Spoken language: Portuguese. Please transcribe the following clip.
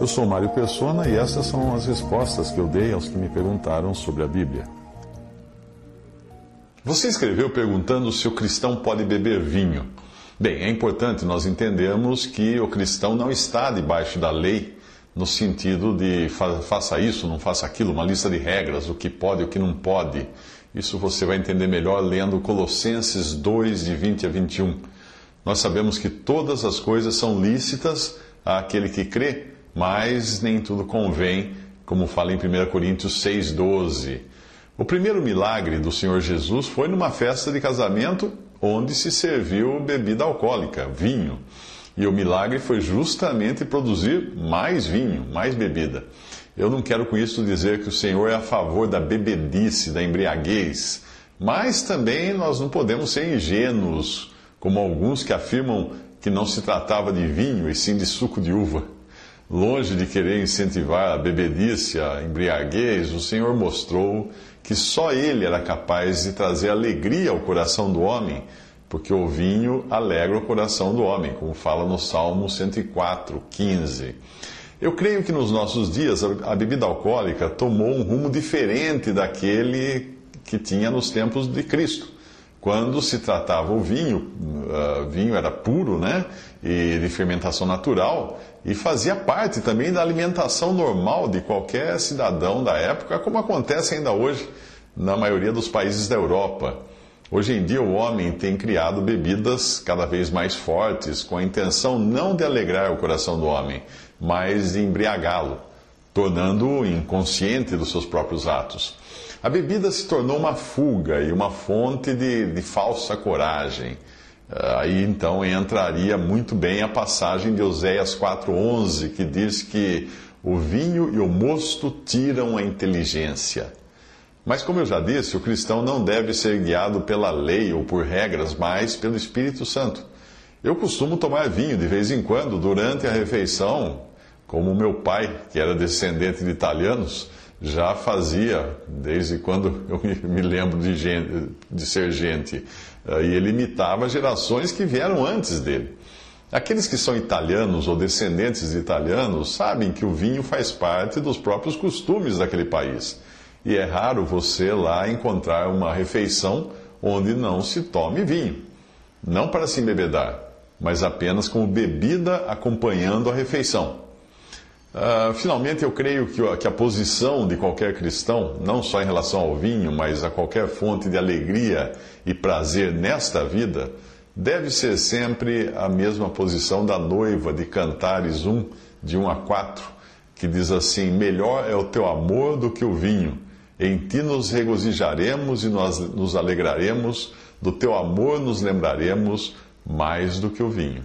Eu sou Mário Persona e essas são as respostas que eu dei aos que me perguntaram sobre a Bíblia. Você escreveu perguntando se o cristão pode beber vinho. Bem, é importante nós entendermos que o cristão não está debaixo da lei no sentido de fa faça isso, não faça aquilo, uma lista de regras, o que pode o que não pode. Isso você vai entender melhor lendo Colossenses 2, de 20 a 21. Nós sabemos que todas as coisas são lícitas àquele que crê, mas nem tudo convém, como fala em 1 Coríntios 6, 12. O primeiro milagre do Senhor Jesus foi numa festa de casamento onde se serviu bebida alcoólica, vinho. E o milagre foi justamente produzir mais vinho, mais bebida. Eu não quero com isso dizer que o Senhor é a favor da bebedice, da embriaguez, mas também nós não podemos ser ingênuos, como alguns que afirmam que não se tratava de vinho e sim de suco de uva. Longe de querer incentivar a bebedice, a embriaguez, o Senhor mostrou que só ele era capaz de trazer alegria ao coração do homem, porque o vinho alegra o coração do homem, como fala no Salmo 104, 15. Eu creio que nos nossos dias a bebida alcoólica tomou um rumo diferente daquele que tinha nos tempos de Cristo. Quando se tratava o vinho, uh, vinho era puro, né? E de fermentação natural, e fazia parte também da alimentação normal de qualquer cidadão da época, como acontece ainda hoje na maioria dos países da Europa. Hoje em dia, o homem tem criado bebidas cada vez mais fortes, com a intenção não de alegrar o coração do homem, mas de embriagá-lo, tornando-o inconsciente dos seus próprios atos. A bebida se tornou uma fuga e uma fonte de, de falsa coragem. Ah, aí então entraria muito bem a passagem de Oséias 4,11, que diz que o vinho e o mosto tiram a inteligência. Mas, como eu já disse, o cristão não deve ser guiado pela lei ou por regras, mas pelo Espírito Santo. Eu costumo tomar vinho de vez em quando durante a refeição, como meu pai, que era descendente de italianos, já fazia desde quando eu me lembro de, gente, de ser gente. Eh, e ele imitava gerações que vieram antes dele. Aqueles que são italianos ou descendentes de italianos sabem que o vinho faz parte dos próprios costumes daquele país. E é raro você lá encontrar uma refeição onde não se tome vinho. Não para se embebedar, mas apenas como bebida acompanhando a refeição. Uh, finalmente, eu creio que que a posição de qualquer cristão, não só em relação ao vinho, mas a qualquer fonte de alegria e prazer nesta vida, deve ser sempre a mesma posição da noiva de Cantares 1, de 1 a 4, que diz assim: Melhor é o teu amor do que o vinho, em ti nos regozijaremos e nós nos alegraremos, do teu amor nos lembraremos mais do que o vinho.